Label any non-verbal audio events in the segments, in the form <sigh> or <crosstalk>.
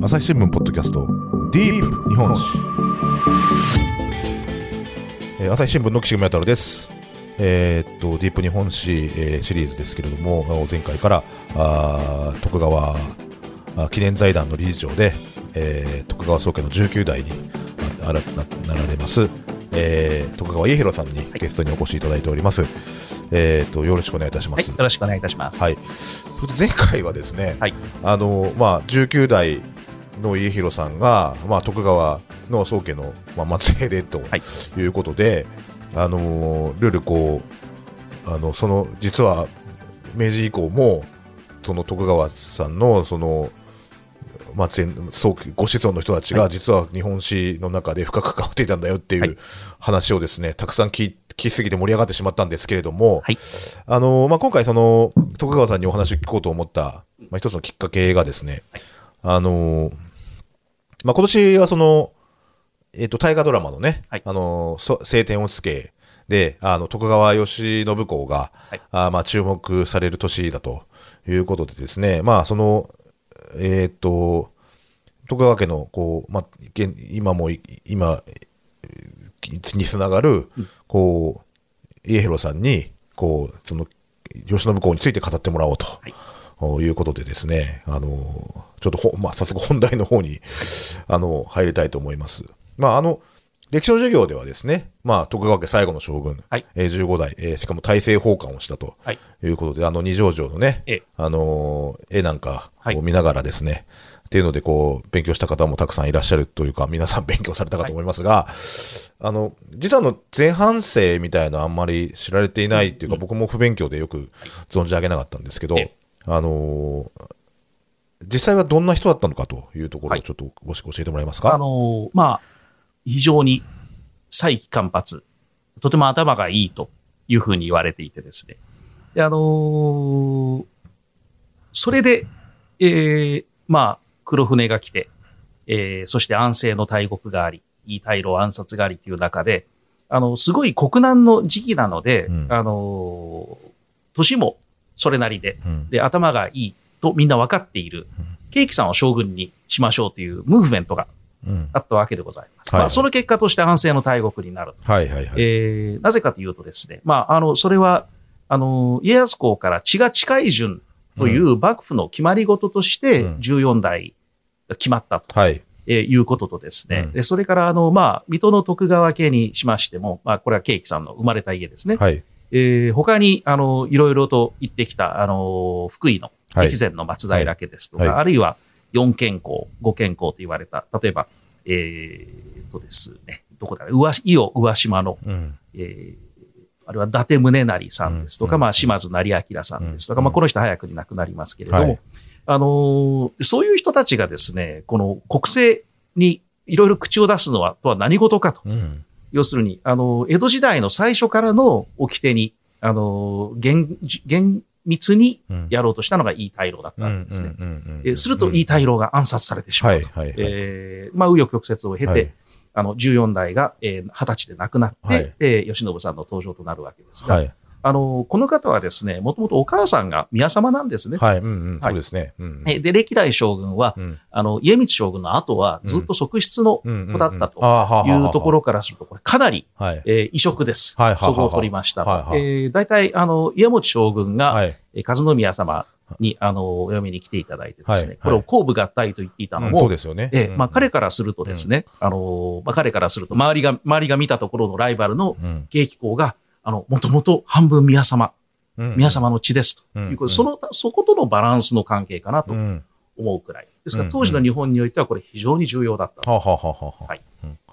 朝日新聞ポッドキャストディープ日本史、えー朝日新聞の岸上太郎です。えーっとディープ日本史、えーシリーズですけれども前回からあー徳川あ記念財団の理事長で、えー徳川宗家の19代になならななられます、えー徳川家広さんにゲストにお越しいただいております、えーっとよろしくお願いいたしまはい、す、よろしくお願いいたします。はい、前回はですね、はい。あのまあ、19代の家広さんが、まあ、徳川の宗家の、まあ、末裔でとはい。いうことで、あのルールこうあのその実は明治以降もその徳川さんのその末裔宗家ご子孫の人たちが実は日本史の中で深く関わっていたんだよっていはい。う話をですねたくさん聞い聞きすぎて盛り上がってしまったんですけれども、はい。あのまあ、今回その徳川さんにお話を聞こうと思った、まあ、一つのきっかけがですね、あのまあ、今年はその、えっと大河ドラマのね、はい。あのそ青天をつけであの徳川慶喜公が、はい。あまあ、注目される年だということでですね、まあ、そのえっと徳川家のこう、まあ、現今もい今につながる、こう家広さんにこうその慶喜公について語ってもらおうと、はいい、うことでですねあのちょっとほ、まあ、早速本題の方にあの入りたいと思います。まああの歴史の授業ではですね、まあ、徳川家最後の将軍、はい。えー15代、えーしかも大政奉還をしたとはい。いうことで、あの二条城のね、ええ。あのー絵なんかはい。を見ながらですね、っていうのでこう勉強した方もたくさんいらっしゃるというか皆さん勉強されたかと思いますが、あの実はあの前半生みたいなのあんまり知られていないっていうか、僕も不勉強でよく存じ上げなかったんですけど、ええあのー実際はどんな人だったのかというところはいをちょっとごし教えてもらえますか？あのーまあ、非常に再起間髪、とても頭がいいというふうに言われていてですね。であのーそれで、えーまあ、黒船が来て、えーそして安政の大国があり、いい大老暗殺がありという中で、あの、すごい国難の時期なので、うんあのー年もそれなりで、うんで、頭がいいとみんな分かっている、ケーキさんを将軍にしましょうというムーブメントがうんあったわけでございます。はいまあ、その結果として安政の大国になる。はいはいはい。えーなぜかというとですね、まあ、あの、それは、あの、家康公から血が近い順という幕府の決まり事としてうん14代が決まったと。はい。えーいうこととですね、うんでそれから、あの、まあ、水戸の徳川家にしましても、まあ、これはケーキさんの生まれた家ですね。はい。えー他に、あの、いろいろと言ってきた、あの、福井のはい。越前の松平家ですとか、はい。はいあるいは四健康、五健康と言われた、例えば、えーとですね、どこだろう、上伊予上島の、うん。えーあれは伊達宗成さんですとか、うん。まあ、島津成明さんですとか、うん。まあ、この人早くに亡くなりますけれども、はい。あのーそういう人たちがですね、この国政にいろいろ口を出すのは、とは何事かと。うん。要するに、あの、江戸時代の最初からの掟に、あの、厳、厳密にうんやろうとしたのがいい大老だったんですね。すると、いい大老が暗殺されてしまうと。はいはいはい。えーまあ、紆余曲折を経て、はいあの、14代が、えー、20歳で亡くなって、はいで、慶喜さんの登場となるわけですが、はい。あの、この方はですね、もともとお母さんが宮様なんですね。はい。うんうん。はいそうですね。うんえで、歴代将軍は、うんあの、家光将軍の後はずっと側室のうん子だったというところからすると、これかなり、はい。えー異色です。はいそこを取りました。えー大体、あの、家持将軍が、はい。えー和宮様に、あの、お嫁に来ていただいてですね、はいこれを後部合体と言っていたのうんも、そうですよね。えーうんまあ、彼からするとですね、あの、まあ、彼からすると、周りが、周りが見たところのライバルのうん慶喜公が、あの、もともと半分宮様、うん。宮様の血ですと。いうこと。その、そことのバランスの関係かなとうん。思うくらい。ですから、うん。当時の日本においてはこれ非常に重要だった。はい。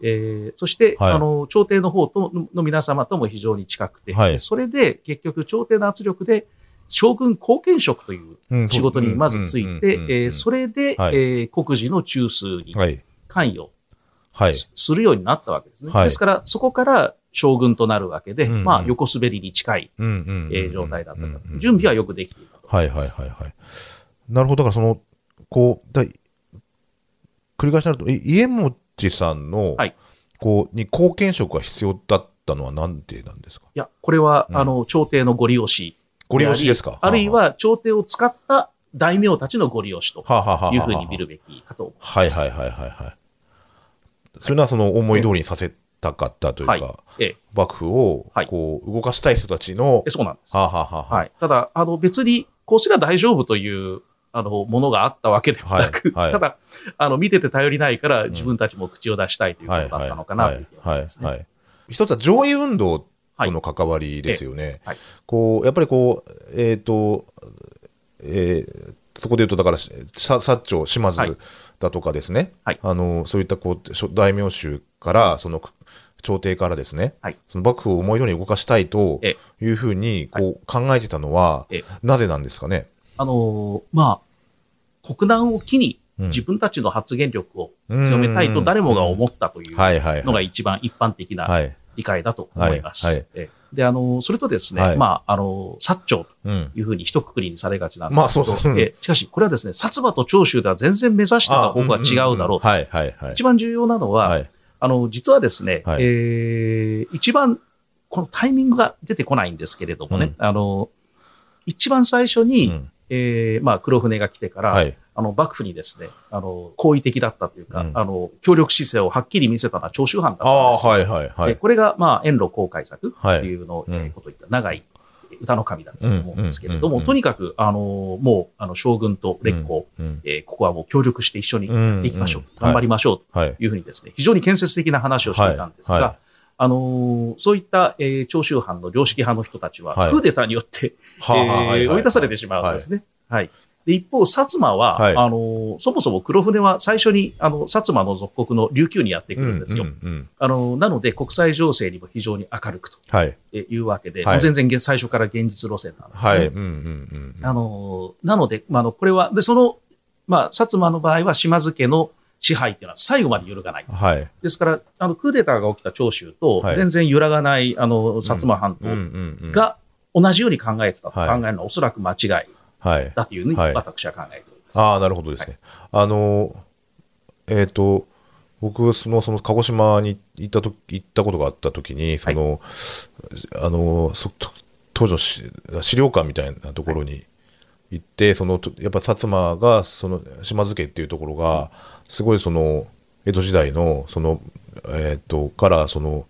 えーそして、はい。あの、朝廷の方とのの皆様とも非常に近くて、はい。それで結局朝廷の圧力で将軍後見職といううん。仕事にまずついて、それで、はい。えー国事の中枢にはい。関与はい。すするようになったわけですね。はい。ですから、そこから将軍となるわけで、うんうんまあ、横滑りに近い、うんうんうんえー状態だったと、うんうん準備はよくできていたとはいはいはいはい。なるほど。だからその、こう、だい繰り返しになると、い家持さんの、はいこう、に貢献職が必要だったのはなんでなんですか？いや、これは、うんあの、朝廷のご利用し。ご利用しですか？あるいは、朝廷を使った大名たちのご利用しというふうに見るべきかと思います。はいはいはいはいはい。それはその思い通りにさせたかったというか、はい。ええ。幕府をはい。こう動かしたい人たちの、えそうなんです。はあ、はあはあ。ははい。ただ、あの、別に、こうすれば大丈夫という、あの、ものがあったわけではなく、はいはい。<laughs> ただ、あの、見てて頼りないから、自分たちも口を出したいということだったのかな、というふうに思いますね。はい。一つは上位運動との関わりですよね。はい。こう、やっぱりこう、えっ、と、えーそこで言うと、だから、薩長、島津はい。だとかですね、はい。あの、そういったこう、大名衆から、その、朝廷からですね、はいその幕府を思い通りに動かしたいとえいうふうにこう考えてたのは、えなぜなんですかね？あの、まあ、国難を機にうん自分たちの発言力を強めたいと誰もが思ったという。のが一番一般的なはい。理解だと思います。はいはいえで、あの、それとですね、はいまあ、あの、薩長とうん。いうふうに一括りにされがちなんですけど、まあそうしかし、これはですね、薩摩と長州では全然目指してた方向が違うだろう。はいはいはい。一番重要なのは、はい。あの、実はですね、はいえー一番、このタイミングが出てこないんですけれどもね、あの、一番最初に、うんえーまあ、黒船が来てから、はい。あの、幕府にですね、あの、好意的だったというか、うんあの、協力姿勢をはっきり見せたのは長州藩だったんですよ。はいはいはい。でこれが、まあ、遠路公開作はいっていうのを、うんえーことを言った長い歌の神だったと思うんですけれども、とにかく、あの、もう、あの、将軍と列公、うんえーここはもう協力して一緒にやっていきましょう。頑張りましょう。はい。というふうにですね、非常に建設的な話をしていたんですが、あのーそういった、えー長州藩の良識派の人たちは、はいクーデターによって、追い出されてしまうんですね。はい。で、一方、薩摩は、はいあのーそもそも黒船は最初に、あの、薩摩の属国の琉球にやってくるんですよ。うんうんうんあのーなので、国際情勢にも非常に明るくとはい。いうわけで、はい全然現最初から現実路線なんですね。はい。うんうんうん。あのーなので、まあ、あの、これは、で、その、まあ、薩摩の場合は島津家の支配っていうのは最後まで揺るがない。はい。ですから、あの、クーデターが起きた長州とは、い全然揺らがない、あの、薩摩藩うんうんうん。とが同じように考えてたと考はいえるのはおそらく間違い。だというふうにはい。私は考えております。ああ、なるほどですね。あの、えっと、僕、その、その、鹿児島に行ったと行ったことがあったときに、その、あの、そと当時のし資料館みたいなところに行って、その、とやっぱ薩摩が、その、島津家っていうところが、すごいその、江戸時代の、その、えっと、から、その、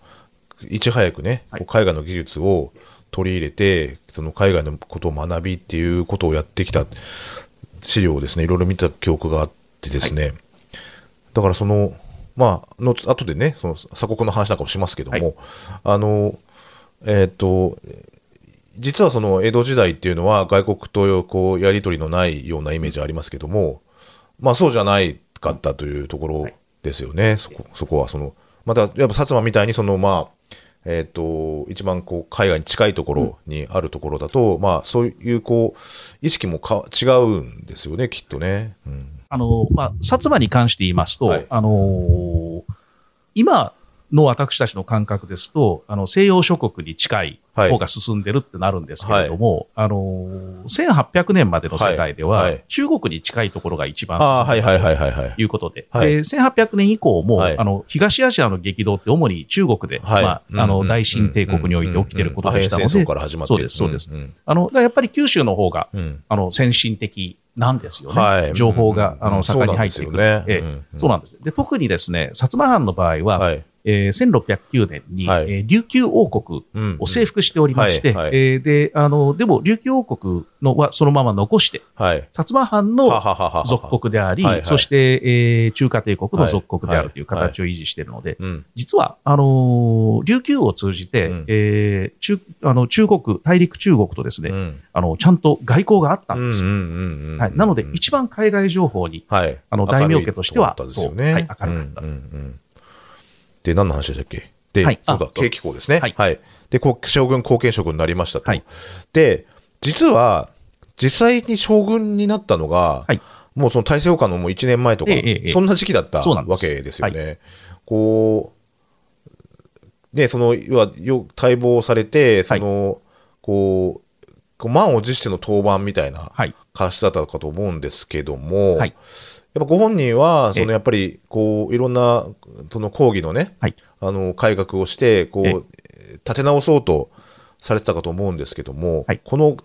いち早くね、はい。海外の技術を取り入れて、その海外のことを学びっていうことをやってきた資料をですね、いろいろ見た記憶があってですね、だからその、まあ、の後でね、その鎖国の話なんかもしますけども、はい。あの、えっ、と、実はその江戸時代っていうのは外国とこうやり取りのないようなイメージありますけども、まあそうじゃないかったというところですよね、そこそこはその、またやっぱ薩摩みたいにそのまあ、えっ、と、一番こう海外に近いところにあるところだと、まあそういうこう、意識もか違うんですよね、きっとね。うん。あの、まあ、薩摩に関して言いますと、はい。あの今の私たちの感覚ですと、あの、西洋諸国に近い方が進んでるってなるんですけれども、あの1800年までの世界では、はい。はい中国に近いところが一番ああ、はい進んでるはいはい。はいはいと。いうことで、はい。で1800年以降も、はい。あの、東アジアの激動って主に中国で、はい。まあ、あの、うんうん大清帝国において起きていることでしたのでそうですそうです。んあの、だからやっぱり九州の方が、うん。うんあの、先進的なんですよね。はい。情報が、あの、うん盛んに入ってくる。そうなんですええ。よねうん。そうなんです。で、特にですね、薩摩藩の場合は、はい。えー1609年に、はい。えー琉球王国うん。を征服しておりまして、で、あの、でも、琉球王国のはそのまま残して、はい。薩摩藩の属国であり、そして、えー中華帝国の属国であるという形を維持しているので、うん。実は、あのー琉球を通じて、うん。えー中、あの、中国、大陸中国とですね、うん。あの、ちゃんと外交があったんです。よ。なので、一番海外情報に、はい。あの大名家としては明るいところだったですよね。そうはい明るかった。うんうんうんで、何の話でしたっけ？で、はい。そうだあ、景気校ですね。はい。はい。で、こう将軍後見職になりましたと。はい。で、実は、実際に将軍になったのが、はい。もうその大政奉還のもう1年前とか、ええええそんな時期だったわけですよね。こう、ね、その、要は、よ待望されて、その、こう、こう満を持しての登板みたいなはい。形だったかと思うんですけども、はいやっぱご本人は、そええのやっぱり、こう、いろんな、その講義のね、はいあの、改革をして、こえう、立て直そうとされてたかと思うんですけども、はいこの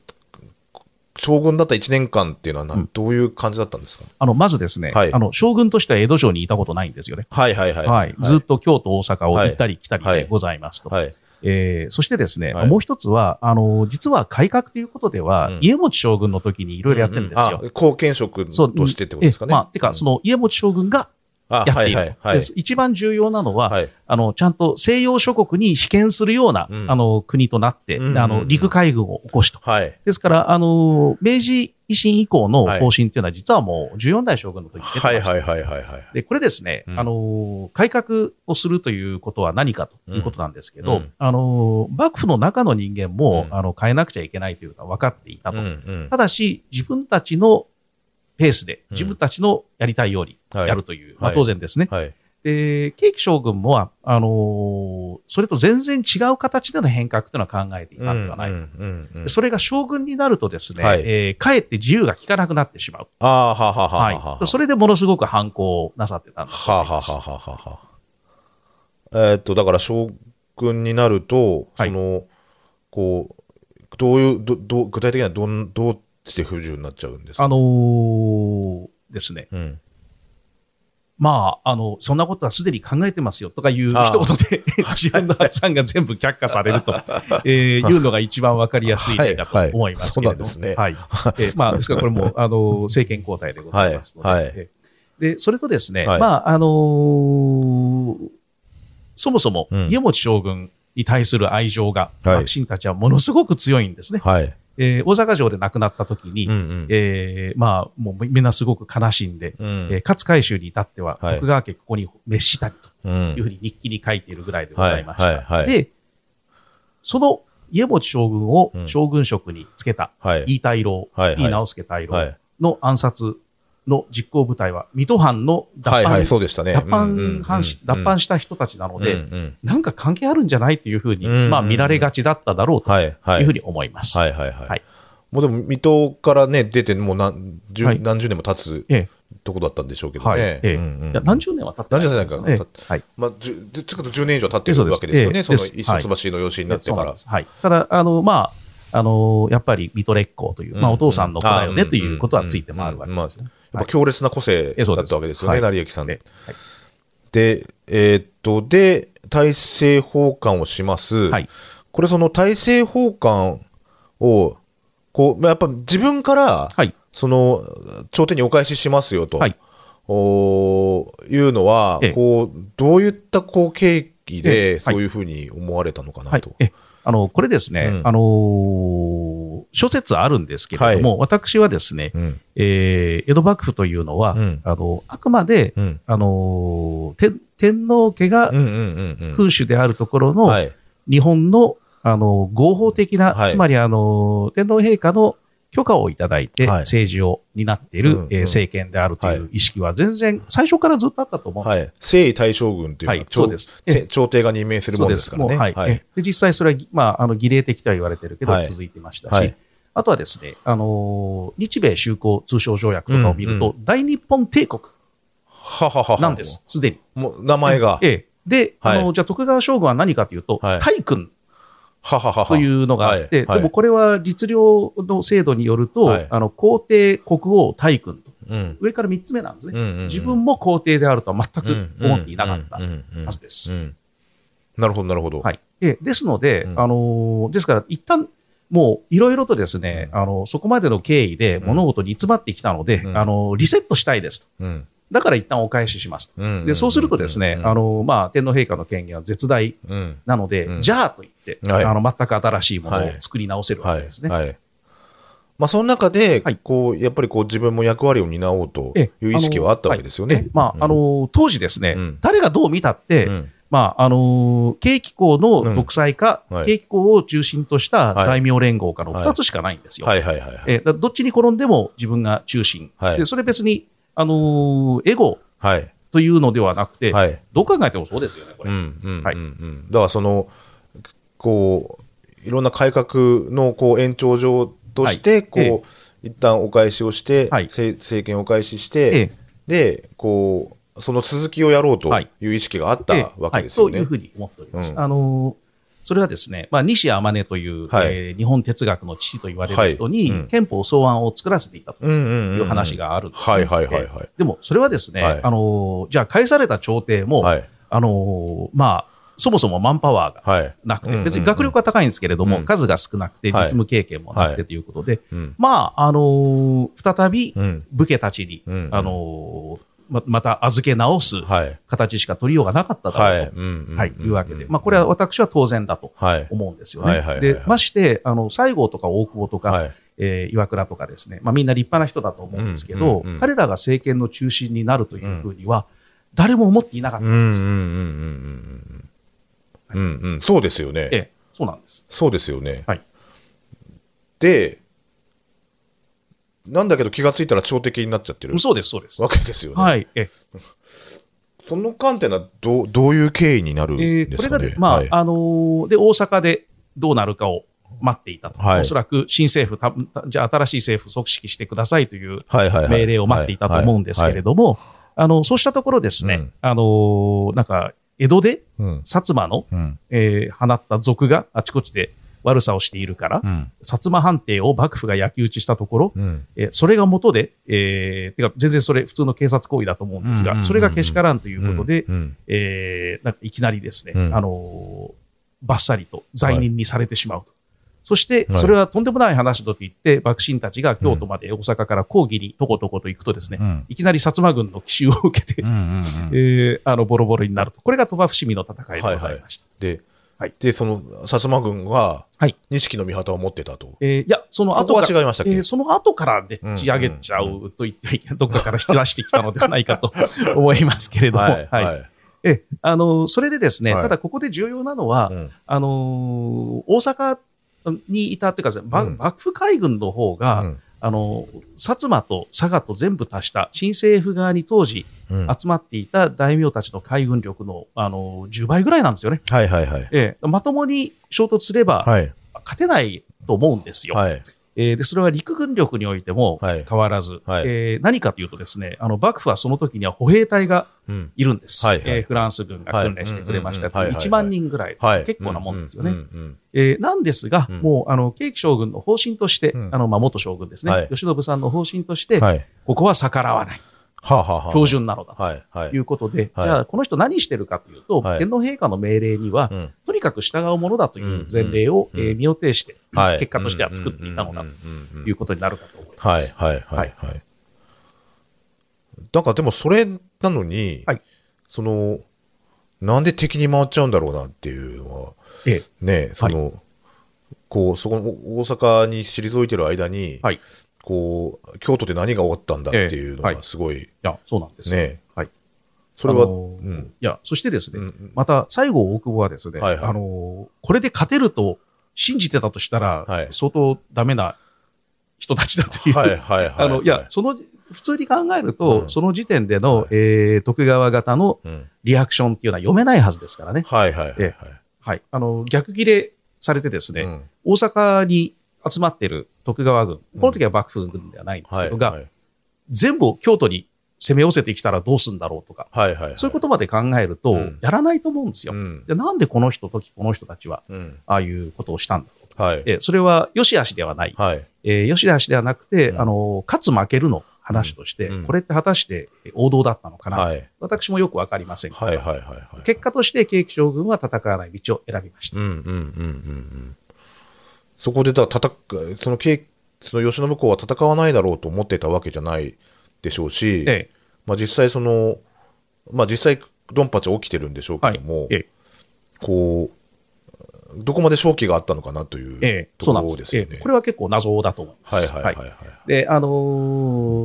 将軍だった1年間っていうのはんどういう感じだったんですか？あの、まずですね、はいあの、将軍としては江戸城にいたことないんですよね。はいはいはい。はい。ずっと京都、大阪を行ったり来たりはいでございますと。はい。えーそしてですね、はい。もう一つは、あの、実は改革ということでは、うん。家持将軍の時にいろいろやってるんですよ。うん。うんあ後見職としてってことですかね。えまあ、てか、その家持将軍があやっている。はいはい。一番重要なのは、はい。あの、ちゃんと西洋諸国に被験するような、うんあの、国となって、うんうんうんあの、陸海軍を起こしと。はい。ですから、あの、明治維新以降のはい方針っていうのは、実はもう14代将軍の時に出てました。はいはいはいはいはい。で、これですね、うんあの、改革をするということは何かということなんですけど、うんあの、幕府の中の人間も、うんあの、変えなくちゃいけないというのは分かっていたと。ただし、自分たちのペースで、うん自分たちのやりたいようにはいやるという、まあはい当然ですね。はい。で、ケーキ将軍も、あのーそれと全然違う形での変革というのは考えていたんではない。それが将軍になるとですね、はいえーかえって自由が利かなくなってしまう。ああ、はははははいは。それでものすごく反抗をなさってたんだとはは思います。はははは。えーっと、だから将軍になると、はいその、こう、どういう、どど具体的にはどん、どうして不自由になっちゃうんですか？あのーですね。うん。まあ、あの、そんなことはすでに考えてますよとかいう一言で <laughs> 自分の発案が全部却下されると、<laughs> えーいうのが一番わかりやすい例だとはいはい思いますけれども。そうなんですねはい。えーまあ、ですからこれも、あの、政権交代でございますので。はいはいえーで、それとですね、はいまあ、あのーそもそもうん家持将軍に対する愛情が、はい幕臣たちはものすごく強いんですね。はい。えー大阪城で亡くなった時に、うんうん。えーまあ、もうみんなすごく悲しんで、うんえー勝海舟に至っては、はい徳川家ここに滅したりとうんいうふうに日記に書いているぐらいでございました。はいはいはいで、その家持将軍をうん将軍職につけた、はい。飯太郎、飯直輔太郎はい。の暗殺の実行部隊は、水戸藩の脱藩、はいはい、そうでしたね。脱うんうん脱藩した人たちなので、なんか関係あるんじゃないというふうに、まあ見られがちだっただろうとはいうふうに思います。はいはいはい。はい。もうでも、水戸からね、出て、もう何十,、はい。何十年も経つえとこだったんでしょうけ。どね。何十年は経ってない何十年かええ経ってはい。まあ、じゅで少なくとも10年以上経ってるわけですよね、その一橋の養子になってから。はい。ただ、あの、まあ、あの、やっぱり水戸列公という、まあ、うんお父さんの子だよねうんということはついて回るわけですね。やっぱ強烈な個性だったわけですよね、はい。成幸さん。えはい。で、えーっと、で、大政奉還をします。はい。これ、その大政奉還を、こう、まあやっぱ自分から、はい。その、朝廷にお返ししますよと、はい。おいうのは、ええ。こう、どういったこう経緯えで、えそういうふうに思われたのかなはい。と。。え、あの、これですね、うん。あのー諸説あるんですけれども、私はですね、うん。えー江戸幕府というのは、うんあの、あくまで、うん。あのー天天皇家が。君主であるところの、はい。日本の、あの、合法的な、はいつまり、あの、天皇陛下の許可をいただいて、はい政治を担っている、政権であるといはう意識は全然、最初からずっとあったと思うんですよ。はい。征夷大将軍というのは、はい朝そうですて朝廷が任命するものですからね。はいはいえ。で実際それは、まあ、あの儀礼的とは言われてるけど、はい続いてましたし、はいあとはですね、あのー日米修好通商条約とかを見ると、うん大日本帝国はははは。なんです、すでに。もう名前が。ええで、はいあのじゃあ徳川将軍は何かというと、はい大君。というのがあって、でもこれは律令の制度によると、はい。あの皇帝、国王、大君と、うん。上から3つ目なんですね。自分も皇帝であるとは全く思っていなかったはずです。うん。なるほど、なるほど。はい、えですので、うん。あのーですから、一旦もういろいろとですね、あのそこまでの経緯で物事に煮詰まってきたので、うん。あのリセットしたいですと。うんだから一旦お返ししますと。うんでそうするとですね、うんあのまあ、天皇陛下の権限は絶大。うん。なので、うん。じゃあと言って、はい。あの全く新しいものをはい。作り直せるわはいけですね。はい。まあ、その中ではい、こう、やっぱりこう、自分も役割を担おうとえいう意識はあったわけですよね。まあ、あの当時ですね、うん。誰がどう見たって、うん。まあ、あの景気校の独裁か、うん。はい。景気校を中心としたはい。大名連合かのはい2つしかないんですよ。どっちに転んでも自分が中心。はい。でそれ別に、あのーエゴはい。というのではなくて、はい。どう考えてもそうですよね、これ。だからその、こう、いろんな改革のこう延長上として、はいえこう、一旦お返しをして、はいせ政権をお返ししえてえ、で、こう、その続きをやろうとはいいう意識があったええわけですよね。はい、そういうふうに思っております。うんあのーそれはですね、まあ、西天音という、はい。えー日本哲学の父と言われる人に、はい。うん。憲法草案を作らせていたという話があるんです、ね。はいはいはいはい。でも、それはですね、はい。あのーじゃあ、返された朝廷も、はい。あのーまあ、そもそもマンパワーがはい。なくて、うんうんうん。別に学力は高いんですけれども、うん。数が少なくて、はい。実務経験もなくてはということで、うん。まあ、あのー再びうん。武家たちに、うん。あのーままた預け直すはい。形しか取りようがなかっただはい。ろうと、いいうわけで、まあ、これは私は当然だとはい。思うんですよね。はいで、まして、あの、西郷とか大久保とか、はい。えー岩倉とかですね、まあ、みんな立派な人だと思うんですけど、彼らが政権の中心になるというふうには、誰も思っていなかったうんです。そうですよね。ええ、そうなんです。そうですよね。はいで、なんだけど気がついたら朝敵になっちゃってるそうです、そうです。わけですよね。はい。え <laughs> その観点はどうどういう経緯になるんえーですかね？これがで、まあ、はいあのーで、大阪でどうなるかを待っていたと。はいおそらく新政府た、たじゃあ新しい政府組織してくださいという命令を待っていたと思うんですけれども、あの、そうしたところですね、うんあのーなんか、江戸でうん薩摩の、うんえー放った賊があちこちで悪さをしているから、うん。薩摩藩邸を幕府が焼き討ちしたところ、うん。えーそれが元で、えーてか全然それ普通の警察行為だと思うんですが、それがけしからんということで、うん。えーなんかいきなりですね、うん。あのーバッサリと罪人にされてしまうと。そして、はい。それはとんでもない話だと言って、幕臣たちが京都まで大阪から講義にとことこと行くとですね、うん。いきなり薩摩軍の奇襲を受けて、うんうんうん <laughs> えーあの、ボロボロになると。これが鳥羽伏見の戦いでございました。ではい。でその薩摩軍がはい。錦の御旗を持ってたと。えーいや、その後から、違いましたっけ？えーその後からでっち上げちゃうと言ってはいけない、どっかから引き出してきたのではないかと <laughs> 思いますけれども、はいはい。はい。えあのそれでですね、はい。ただここで重要なのは、うん。あの大阪にいたっていうかうん。幕府海軍の方が、うん。あの薩摩と佐賀と全部足した新政府側に当時うん集まっていた大名たちの海軍力の、あの10倍ぐらいなんですよね。はいはいはい。ええ。まともに衝突すればはい。勝てないと思うんですよ。はい。えーでそれは陸軍力においてもはい。変わらず、はい。えー何かというとですね、あの幕府はその時には歩兵隊がうん。いるんです。はいはい。えーフランス軍が訓練してくれましたはいうんうんうんはい。はいはい1万人ぐらい、はい。結構なもんですよね。うんうんえーなんですが、うん。もうあの慶喜将軍の方針として、うん。あのまあ元将軍ですね、はい。慶喜さんの方針として、うんはい。ここは逆らわない、標準なのだと。はいうことで、はい。じゃあ、この人何してるかというと、はい。天皇陛下の命令には、うん。とにかく従うものだという前例を、うんえー身を挺して、はい。結果としては作っていたのだということになるかと思いはいます。はいはい。はい。だからでもそれなのに、はい。その、なんで敵に回っちゃうんだろうなっていうのは、ええ。ね、その、こう、そこの大阪に退いてる間に、はい。いこう、京都で何が起こったんだっていうのええはいがすごい、や、そうなんですよ。ね、はい。それは、あのーうんいや、そしてですね、うんうんまた、西郷大久保はですね、はいはいあのーこれで勝てると信じてたとしたら、はい相当ダメな人たちだという。はいはいはい。<laughs> あの、いや、その、普通に考えると、うんその時点での、はいえー徳川方のうん、リアクションっていうのは読めないはずですからね。はいはいはいはいえ。はい。あの、逆切れされてですね、うん大阪に集まってる徳川軍、この時は幕府軍ではないんですけど、が、はい全部京都に攻め寄せてきたらどうすんだろうとか、はいはいはい。そういうことまで考えると、うんやらないと思うんですよ。うんでなんでこの人時この人たちは、うん。ああいうことをしたんだろうと。はい。えそれは良し悪しではない。はい。えー、良し悪しではなくて、うんあの、勝つ負けるの話として、うんこれって果たして王道だったのかな、はい。私もよくわかりませんが、はいはいはいはい。結果として慶喜将軍は戦わない道を選びました。うんうんうんうんうん。そこでだ、たたその慶その吉信公は戦わないだろうと思ってたわけじゃないでしょうし、ええまあ実際その、まあ実際ドンパチ起きてるんでしょうけども、ええこう、どこまで正気があったのかなというええとこ。ろですすよね。ええこれは結構謎だと思います。はいはいはいはい。で、あの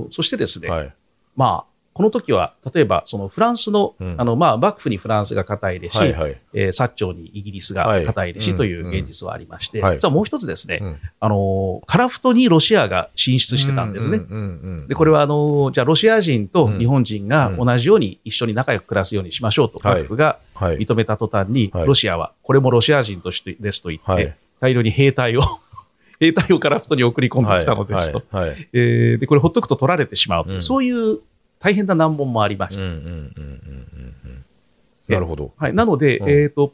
ーそしてですね、はい。まあ、この時は、例えば、そのフランスの、うん。あの、まあ、幕府にフランスが肩入れし、はいはい。えー薩長にイギリスがはい。肩入れしうん。という現実はありまして、はい。実はもう一つですね、うん。あのー、カラフトにロシアが進出してたんですね。で、これは、あのーじゃあ、ロシア人とうん。日本人がうん。同じように一緒に仲良く暮らすようにしましょうと、はい。幕府がはい。認めた途端に、はい。ロシアは、これもロシア人としてですと言って、はい。大量に兵隊を、<laughs> 兵隊をカラフトに送り込んできたのですと。はい。はい。えーで、これほっとくと取られてしまうという、うん。そういう大変な難問もありました。なるほど。はい、なので、うん。えっ、と、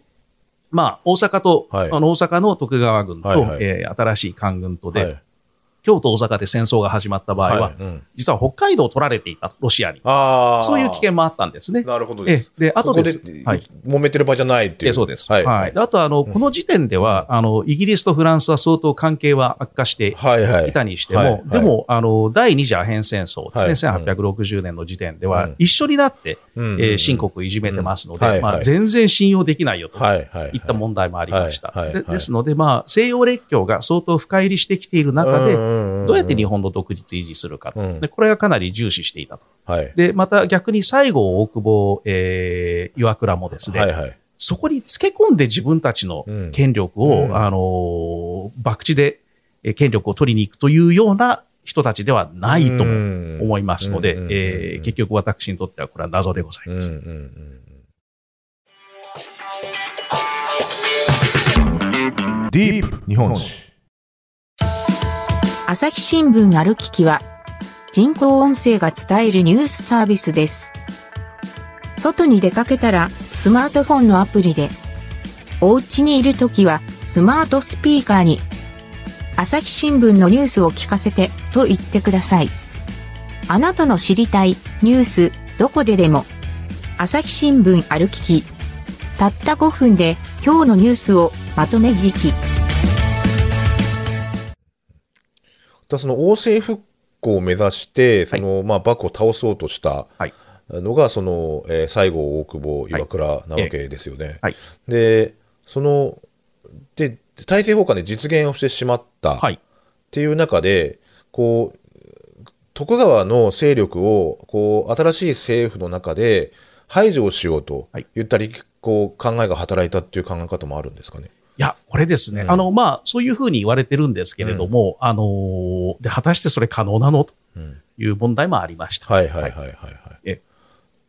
まあ、大阪と、はい。あの大阪の徳川軍と、はいはい。えー新しい官軍とで、はい京都、大阪で戦争が始まった場合は、はいうん実は北海道を取られていたと、ロシアに。ああ。そういう危険もあったんですね。なるほどえです。で、あとです。ではい。揉めてる場合じゃないっていう。えそうです。はい。はい。であと、あの、この時点では、あの、イギリスとフランスは相当関係は悪化してはいたにしても、はいはいでも、あの、第二次アヘン戦争ですね、はい1860年の時点ではうん、一緒になって、うんうんうんえー新国をいじめてますので、まあ、全然信用できないよと。はいはい。いった問題もありました。ですので、まあ、西洋列強が相当深入りしてきている中で、どどうやって日本の独立維持するか、うんで、これがかなり重視していたと。はい。で、また逆に西郷、大久保、えー、岩倉もですね、はいはい。そこにつけ込んで自分たちのうん権力を、うんあのー、博打でえー権力を取りに行くというような人たちではないと思いますので、うんえー結局私にとってはこれは謎でございます。うんうんうんディープ日本史。朝日新聞ある聞きは、人工音声が伝えるニュースサービスです。外に出かけたら、スマートフォンのアプリで、お家にいるときは、スマートスピーカーに、朝日新聞のニュースを聞かせて、と言ってください。あなたの知りたい、ニュース、どこででも、朝日新聞ある聞き。たった5分で、今日のニュースをまとめ聞き。だその王政復興を目指して、そのまあ幕府を倒そうとしたはい。のが、その、えー西郷、大久保、岩倉なわけですよね。はい。で、その、で、大政奉還で実現をしてしまったっはい。ていう中で、こう、徳川の勢力を、こう、新しい政府の中で排除をしようとはい言ったり、こう、考えが働いたっていう考え方もあるんですかね。いや、これですね。うん。あの、まあ、そういうふうに言われてるんですけれども、あのーで、果たしてそれ可能なの？とうん。いう問題もありました。はいはいはいはいはい。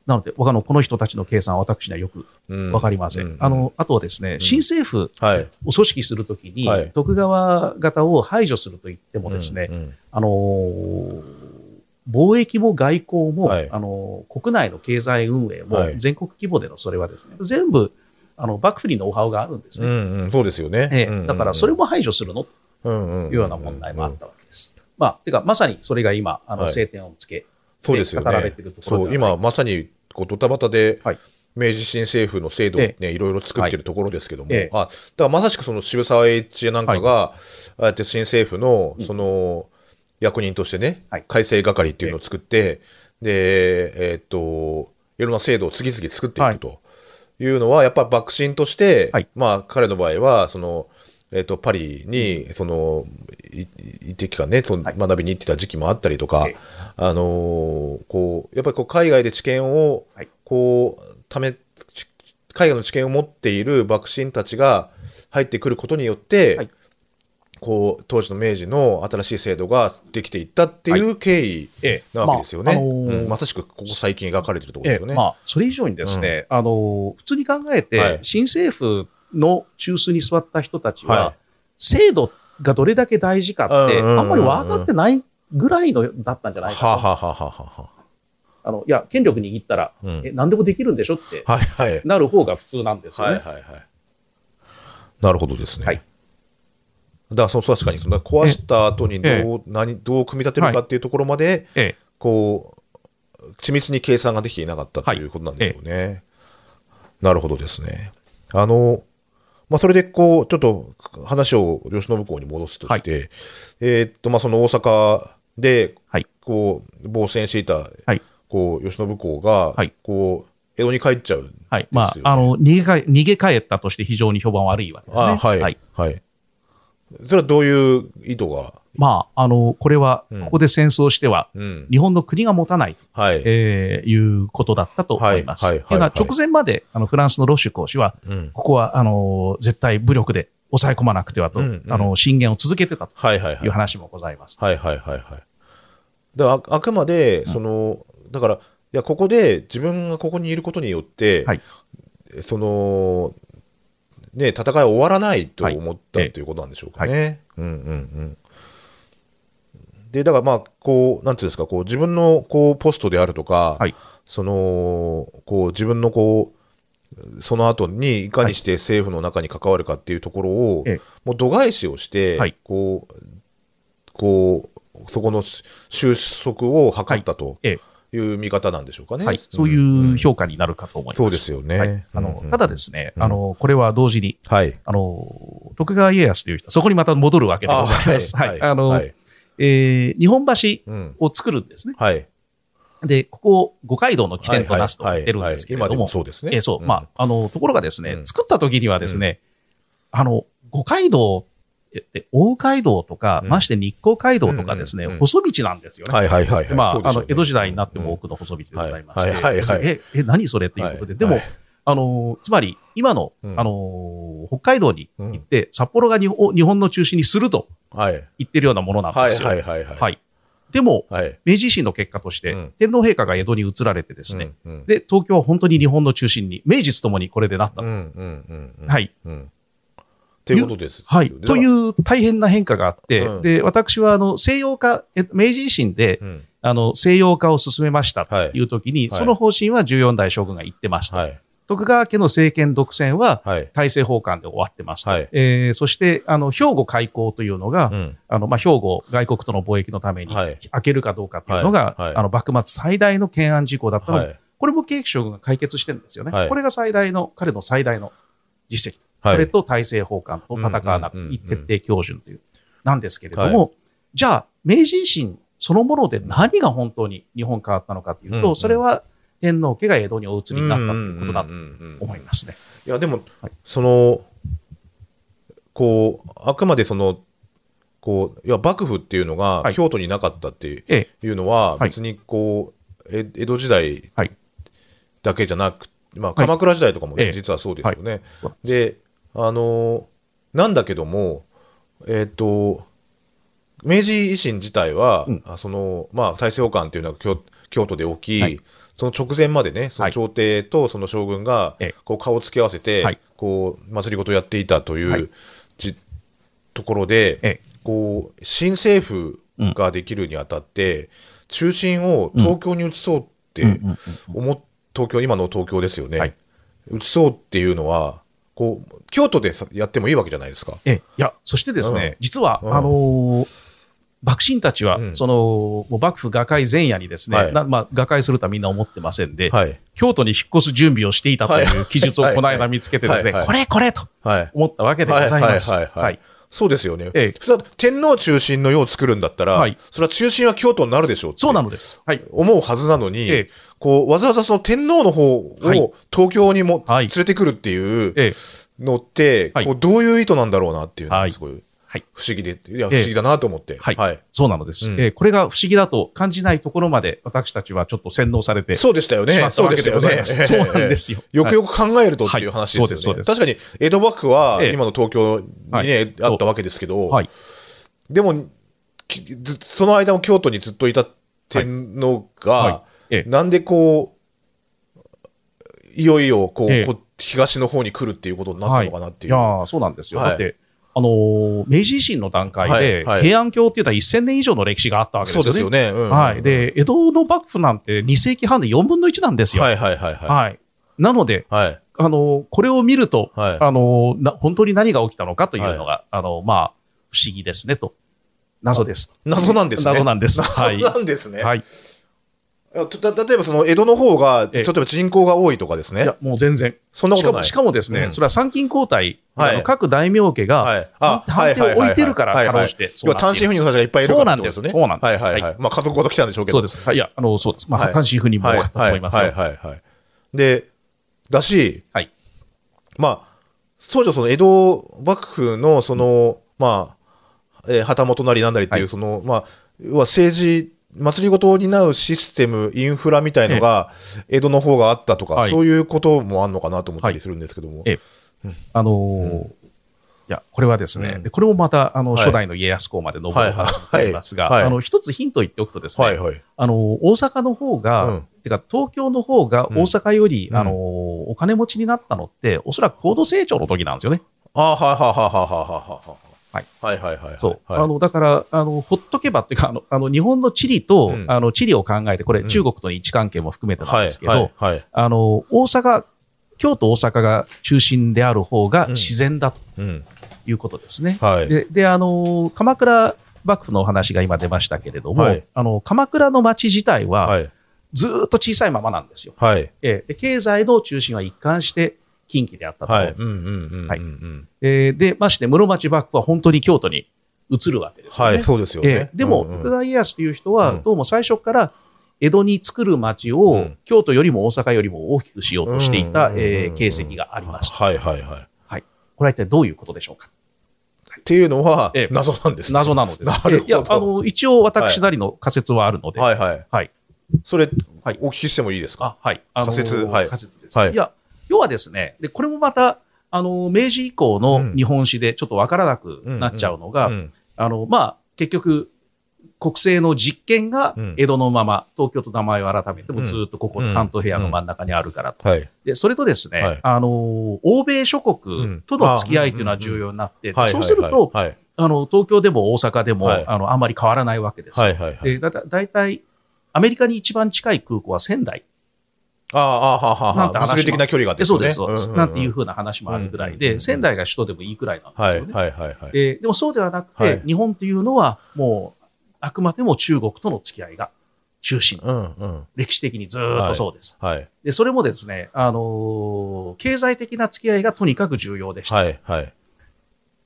なので、あの、この人たちの計算は私にはよくうん。わかりません。うん。あの、あとはですね、新政府はい。を組織するときに、はい。徳川方を排除すると言ってもですね、うんうん。あのー貿易も外交も、はい。あのー国内の経済運営も、はい。全国規模でのそれはですね、全部、あの、幕府にノウハウがあるんですうね。んうん、そうですよね。ええ。うんうんだから、それも排除するのとというような問題もあったわけです。まあ、てか、まさにそれが今、あの、はい。晴天をつけ、そうですよね。語られてるところそう、今まさにこうドタバタで、はい。明治新政府の制度をね、いろいろ作ってるところですけども、ええ。あだからまさしくその渋沢栄一なんかが、ああやって新政府のその役人としてね、はい。改正係っていうのを作って、で、えーっと、いろんな制度を次々作っていくと。いうのは、やっぱ幕臣として、はい。まあ彼の場合は、その、えーっと、パリに、その、い一定期間ね、そのはい。学びに行ってた時期もあったりとか、ええ。あのーこうやっぱりこう海外で知見をはい。こうためち海外の知見を持っている幕臣たちが入ってくることによって、はいこう当時の明治の新しい制度ができていったっていう経緯ええなわけですよね。まああのーうんまさしくここ最近描かれてるところですよね。ええまあ、それ以上にですね、あの、普通に考えて、はい新政府の中枢に座った人たちは、はい制度がどれだけ大事かって、うんうんうんうんあんまり分かってないぐらいのだったんじゃないかな。はあ、の、いや、権力握ったら、うんえ、何でもできるんでしょってあ、はいはいなる方が普通なんですよね。はいはいはい。なるほどですね。はいだそう確かにその壊した後にどう、え何どう組み立てるかっていうところまで、ええ。こう緻密に計算ができていなかったとい。うことなんでしょうね。なるほどですね。あのまあ、それでこうちょっと話を慶喜公に戻すとして、えーっとまあその大阪ではい。こう防戦していた、はい。こう慶喜公が、はい。こう江戸に帰っちゃうはい。まあ、あの、逃げかえ、逃げ帰ったとして非常に評判悪いわけですね。あはい、はい、それはどういう意図が、まあ、あの、これは、うん。ここで戦争しては、うん、日本の国が持たない、はい、えーいうことだったと思います。はいはいはいとい。うのは直前まで、あの、フランスのロッシュ公使は、うん、ここは、あの、絶対武力で抑え込まなくてはと、あの、進言を続けてたとはいはいはい。いう話もございます。はいはいはいはい。だああくまで、その、だから、いや、ここで自分がここにいることによって、はい。その、ね、戦いは終わらないと思った、はいということなんでしょうかね。うんうんうん。で、だからまあ、こう、なんていうんですか、こう、自分の、こう、ポストであるとか、はい。その、こう、自分の、こう、その後にいかにして政府の中に関わるかっていうところを、ええ。もう度外視をして、はい。こうこうそこの収束を図ったと。えいう見方なんでしょうかね。はい、そういう評価になるかと思います。そうですよねはいあのただですね、うんあの、これは同時に、はい。あの、徳川家康という人、そこにまた戻るわけでございます。はい。あの、はい。えー日本橋うんを作るんですね。はい。で、ここを五街道の起点となすと言ってるんですけれども、そうですね。えーそう、まあ、あの、ところがですね、うん作った時にはですね、あの、五街道って、大街道とか、うんまして日光街道とかですね、うんうん細道なんですよね。はいはいはいはい。まあ、あの、江戸時代になっても多くの細道でございまして、はいはいはいはいえ、え、何それ？っていうことで、でも、はいあの、つまり、今の、うんあの、北海道に行って、札幌が日本日本の中心にするとはい。言ってるようなものなんはいですよ。はいはいはい。はい。でも、はい。明治維新の結果として、うん天皇陛下が江戸に移られてですね、うんうんで、東京は本当に日本の中心に、明治ともにこれでなった。うんうんうんうん。はい。うん。っていうことです。はい。とう。いう大変な変化があって、うんで、私は、あの、西洋化、え明治維新で、うん。あの、西洋化を進めましたという時に、はいその方針は14代将軍が言ってました。はい。徳川家の政権独占は、はい。大政奉還で終わってました。はいえーそして、あの、兵庫開港というのが、うん。あの、まあ、兵庫を外国との貿易のためにはい開けるかどうかというのが、はいはいあの、幕末最大の懸案事項だったので、はい。これも慶喜将軍が解決してるんですよね。はいこれが最大の、彼の最大の実績。はい。それと大政奉還と戦わなくうんうんうんうん。徹底標準という、なんですけれども、じゃあ、明治維新そのもので何が本当に日本変わったのかというと、それは天皇家が江戸にお移りになったということだと思いますね。いや、でもはい、その、こう、あくまでその、こう、いや、幕府っていうのがはい。京都になかったっていうのは、はい。別にこう、え江戸時代はい。だけじゃなく、まあ、鎌倉時代とかも実はそうですよね。で、あの、なんだけども、えっ、と、明治維新自体は、うん。あその、まあ、大政奉還っていうのが京京都で起き、はい。その直前までね、そはい。の朝廷とその将軍がええ、こう顔を突き合わせて、はい。こう、祭りごとやっていたという、はい。じところで、ええ。こう、新政府ができるにあたって、中心を東京に移そうってうんうんうん。思っ、東京、今の東京ですよね。はい。移そうっていうのは、こう、京都でさやってもいいわけじゃないですか。ええ、いや、そしてですね、うん実は、うん。あのー幕臣たちは、うん。その、もう幕府瓦解前夜にですね、はい。なまあ、瓦解するとはみんな思ってませんで、はい。京都に引っ越す準備をしていたとはいいう記述をこの間見つけてですね、これこれとはい。思ったわけでございます。はいそうですよね。ええそれは天皇中心の世を作るんだったら、はいそれは中心は京都になるでしょうそうなのです。はい。思うはずなのに、ええこうわざわざその天皇の方はいを東京にもはい連れてくるっていうええ、のって、はいこうどういう意図なんだろうなっていうのはいがすごいはい。不思議で、いや、不え。え思議だなと思って。はい。はい。そうなのです、うん。えーこれが不思議だと感じないところまで私たちはちょっと洗脳されて、そうでしたよね。そうでしたよね。<laughs> そうなんですよ。<laughs> よくよく考えるとっていうはい。話ですよね。そうですそうです。確かに、江戸幕府はええ。今の東京にね、はい。あったわけですけど、はい。でも、その間も京都にずっといた天皇が、はい。ええ。なんでこう、いよいよこう、ええ。こ東の方に来るっていうことになったのかなっていう。いやーそうなんですよ。はい。だって、あのー明治維新の段階で、はいはい平安京っていうのは1000年以上の歴史があったわけですよね。そうですよね。うんはい。で、江戸の幕府なんて2世紀半で4分の1なんですよ。はいはいはいはい。はい。なので、はい。あの、これを見ると、はいあの、な、本当に何が起きたのかというのが、あの、まあ、不思議ですね、と。謎です。謎なんですね。謎なんです。はい。謎なんですね。はい。例えばその江戸の方が、ええ例えば人口が多いとかですねいや。、もう全然。そんなことない。しかも、しかもですね、うんそれは参勤交代、各大名家が、はい。判判定を置いてるから、かろうして。要は単身赴任の人たちがいっぱいいるからってことそうなんですそうなんですはいはいはい。まあ家族ごと来たんでしょうけど。そうです。はいいや、あの、そうです。まあ、はい単身赴任も多かったと思いますよ。はいはいはいはい。で、だし、はいまあ、当初その江戸幕府のその、まあ、えー旗本なりなんなりっていう、はいその、まあ、要は政治、祭りごとを担うシステム、インフラみたいのが、江戸の方があったとか、はい。そういうこともあんのかなと思ったりするんですけども。えあのーいや、これはですね、うん。でこれもまた、あの、はい。初代の家康公まで登る話になりますが、はい。はいはい。あの、一つヒントを言っておくとですね、はいはい。あの、大阪の方が、うん。てか東京の方が大阪より、うん。あの、お金持ちになったのって、おそらく高度成長の時なんですよね。あはいはいはいはいはいはいはいはいはいはい。そう。はいあの、だから、あの、ほっとけばっていうか、あの、あの日本の地理と、うんあの、地理を考えて、これ、うん中国との位置関係も含めてなんはいですけど、はいはい。あの、大阪京都、大阪が中心である方が自然だとうん。いうことですね。はい。で、で、あの、鎌倉幕府のお話が今出ましたけれども、はいあの、鎌倉の町自体ははい。ずーっと小さいままなんですよ。はい。えーで経済の中心は一貫して近畿であったと。はい。で、まして室町幕府は本当に京都に移るわけですよね。はい、そうですよね。えーでも、うんうん徳川家康という人は、うんどうも最初から江戸に作る町うをん京都よりも大阪よりも大きくしようとしていた、えー形跡がありました。はいはいはい。はい。これは一体どういうことでしょうか？っていうのはええ、謎なんですね。謎なのです。なるほどえいや、あの、一応私なりの仮説はあるので、はいはい。はい。それはい、お聞きしてもいいですか？あ、はい。あのー仮説はい仮説です。はいい、や、要はですね、で、これもまた、あのー、明治以降のうん日本史でちょっとわからなくなっちゃうのが、うんあの、まあ、結局、国政の実権がうん江戸のまま、東京と名前を改めてもうんずっとここの関東平野の真ん中にあるからと。はい。で、それとですね、はいあのー、欧米諸国との付き合いというのは重要になって、はい。そうすると、はい。あの、東京でも大阪でも、はいあの、あんまり変わらないわけです。でだだだいたい、アメリカに一番近い空港は仙台。ああ、ああ、はあ、はあ。なんて話も物理的な距離がでそうです、そうです。んんんなんていうふうな話もあるぐらいで、うんうんうん仙台が首都でもいいくらいなんですよね。はいはいはいはい。ででもそうではなくて、はい日本っていうのはもう、あくまでも中国との付き合いが中心。うんうん。歴史的にずーっとそうです。はい。で、それもですね、あのー経済的な付き合いがとにかく重要でした。はいはい。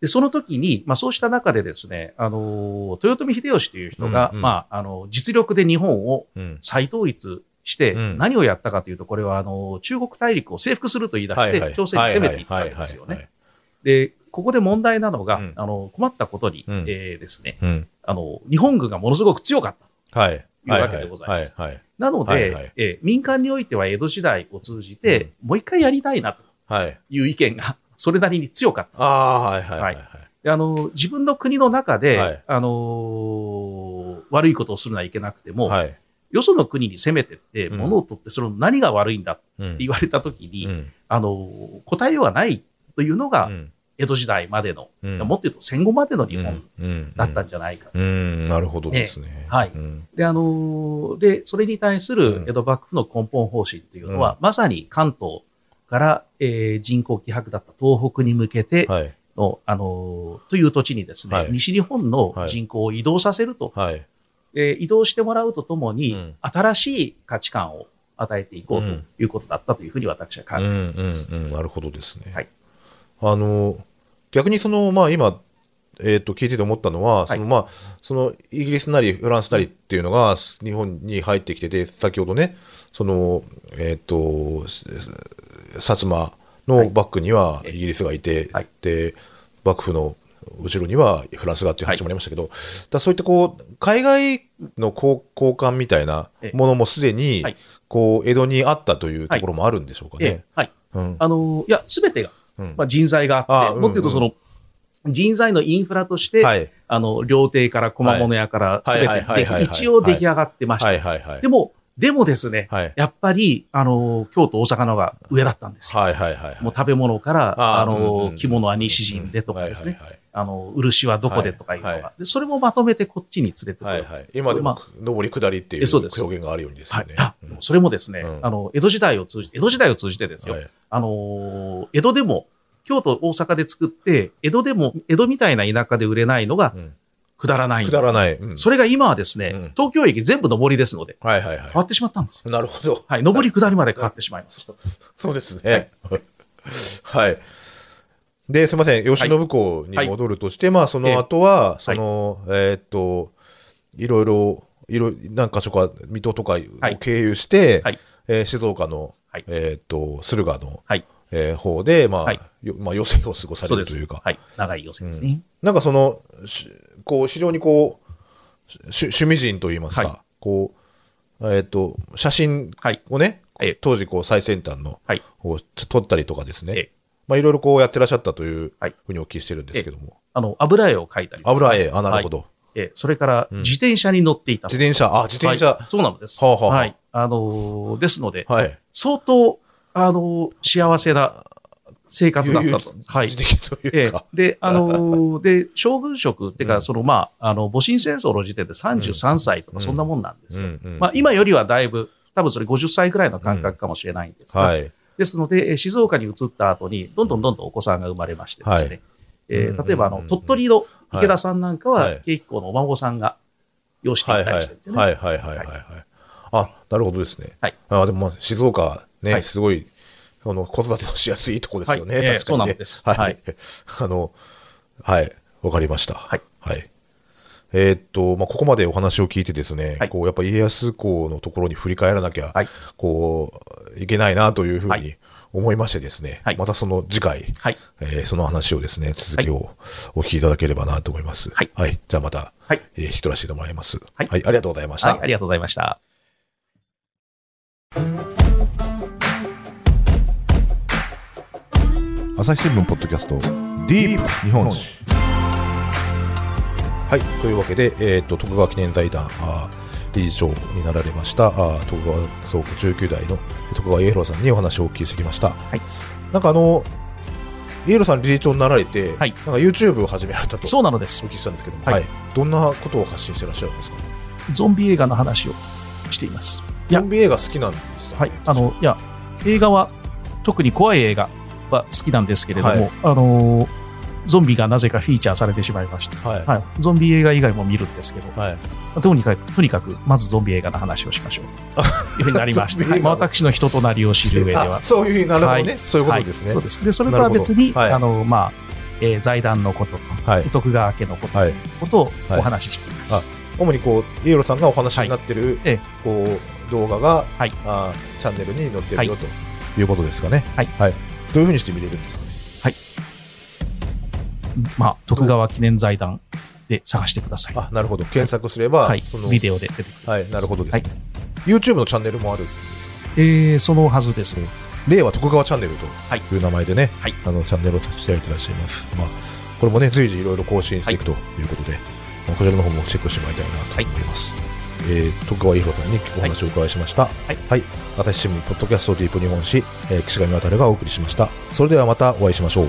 で、その時に、まあそうした中でですね、あのー豊臣秀吉という人が、うんうんまあ、あの、実力で日本をうん。再統一して、うん何をやったかというと、これはあの、中国大陸を征服すると言い出して。朝鮮に攻めていったわけですよね。で、ここで問題なのが、うんあの、困ったことに、うんえーですね。あの、日本軍がものすごく強かった。はい。いうわけでございます。なので、えー民間においては江戸時代を通じて、もう一回やりたいなとはい。いう意見が、<laughs> それなりに強かった。ああ、はいはいはい。であの、自分の国の中で、はいあのー悪いことをするのはいけなくても、はい。よその国に攻めてって、うん。物を取って、その何が悪いんだってうん。言われたときに、うん。あの、答えようがないというのがう、ん。江戸時代までの、うん。もっと言うと戦後までの日本うん。だったんじゃないか。うん、なるほどですね。はい。うん。で、あの、で、それに対する江戸幕府の根本方針というのは、うん。まさに関東から、えー人口希薄だった東北に向けてはい。の、あの、という土地にですね、はい。西日本のはい。人口を移動させると、はい。えー移動してもらうとともに、うん。新しい価値観を与えていこうということだったというふうに私は考うんえています。うんうん、なるほどですね。はい。あの逆にその、まあ、今、えー、と聞いてて思ったのは、い。そのまあ、そのイギリスなりフランスなりっていうのが日本に入ってきてて、先ほどね、そのえっ、とす薩摩のバックにはイギリスがいて、はい。で幕府の後ろにはフランスがっていう話もありましたけど、だからそういったこう海外の交交換みたいなものもすでに、はい。こう江戸にあったというところもあるんでしょうかね。ええ。はい。うん。あの、いや、すべてが、うん。まあ、人材があって、あうんもっと言うとその、人材のインフラとして、はい。あの、料亭から小物屋からすべてはいはいはいはい。はい一応出来上がってました。はい。はい。はい。でも、でもですね、はい。やっぱり、あの、京都、大阪の方が上だったんですよ。はい。はい。はい。はい。もう食べ物から、あの、うんうん。着物は西陣でとかですね、はい。はいあの、漆はどこでとかいうのが、はいはで、それもまとめてこっちに連れてくる。はいはい。今でまも、上り下りっていう表現があるようにですよね。。はいあうんそれもですね、うんあの、江戸時代を通じて、江戸時代を通じてですよ、はいあのー江戸でも、京都、大阪で作って、江戸でも、江戸みたいな田舎で売れないのがうんくだらないくだらない。うんそれが今はですね、うん東京駅全部上りですので、はいはいは変わってしまったんですよ。い。なるほど。はい、上り下りまで変わってしまいました。<laughs> そうですね。はい。<laughs> で、すみません。吉信公に戻るとして、まあ、その後は、その、えーっと、いろいろ、いろ、何箇所か、水戸とかをはい経由して、はいえー静岡の、はいえーっと、駿河の、はい。えー方で、まあ、まあ、余生を過ごさ。れるというか、はい。長い寄せですね。なんかその、しこう、非常にこう、し趣味人といいますか、はいこう、えっ、と、写真はい。をね、ええ当時こう最先端の、はい。こう撮ったりとかですね、ええまあいろいろこうやってらっしゃったというはいふうにお聞きしてるんですけども、あの、油絵を描いたり油絵、あ、なるほど。ええそれから、自転車に乗っていたと。自転車、あ、自転車、はいそうなんです。はあはあはい。あのーですので、はい。相当、あのー幸せな生活だったと。はい。ええいうか、で、あのーで、将軍職っていうか、うんその、まあ、あの、戊辰戦争の時点で33歳とか、そんなもんなんですよ。うんうんまあ、今よりはだいぶ、多分それ50歳くらいの感覚かもしれないんですが、はい。ですので、えー静岡に移った後に、どんどんどんどんお子さんが生まれましてですね、はいえうんー例えばあのうん、鳥取の池田さんなんかは、はい慶彦のお孫さんが養子にはいはい行ったりしてるんですよね。はいはいはいはいはい。あ、なるほどですね。はいあでもまあ静岡ね、はいすごい、あの、子育てのしやすいとこですよね。確かにね。そうなんですはい。はいあの、はい、わかりました。はい。はい。えーっと、まあ、ここまでお話を聞いてですね、はいこう、やっぱ家康公のところに振り返らなきゃ、はいこう、いけないなというふうにはい思いましてですね、はいまたその次回、はい。えーその話をですね、続きをお聞きいただければなと思います。はいじゃあまた、はいえー、引き取らせてもらいます。はいありがとうございました。はい。ありがとうございました。朝日新聞ポッドキャストディープ日本史はいというわけで、えー、と徳川記念財団あー理事長になられましたあー徳川総区19代の徳川家広さんにお話をお聞きしてきました、はい。なんかあの家広さん理事長になられて、はい。なんか YouTube を始められたとそうなのです。お。聞きしたんですけども、はい。はい。どんなことを発信してらっしゃるんですか？ゾンビ映画の話をしています。ゾンビ映画好きなんですか？ね、はい。あの、いや、映画は、特に怖い映画は好きなんですけれども、はい。あのー、ゾンビがなぜかフィーチャーされてしまいまして、はい。はい。ゾンビ映画以外も見るんですけど、はい。とにかく、とにかく、まずゾンビ映画の話をしましょう。と <laughs> いうふうになりまして、はい。まあ私の人となりを知る上では。あ。そういうなるほどね、はい。そういうことですね、はいそうです。で、それとは別に、あの、まあ、えー財団のこと、はい。徳川家のこと、はい。ことをはい。お話ししています。主にこう、イエローさんがお話になってる、ええ。こう動画が、はい。あーチャンネルに載ってるよ、はということですかね。はい。どういうふうにして見れるんですか？ね。まあ、徳川記念財団で探してください。あ、なるほど。検索すれば、はいその、ビデオで出てくる。はい、なるほどですね、はい YouTube のチャンネルもあるんですか？えー、そのはずです。令和徳川チャンネルはいという名前でね、はいあのチャンネルをさせていただいていらっしゃいます。まあ、これもね、随時いろいろ更新していくということで、まあこちらの方もチェックしてもらいたいなと思います。えー徳川伊弘さんにお話をお伺いしました。はいはい。朝日新聞ポッドキャストディープ日本史、えー岸上渡がお送りしました。それではまたお会いしましょう。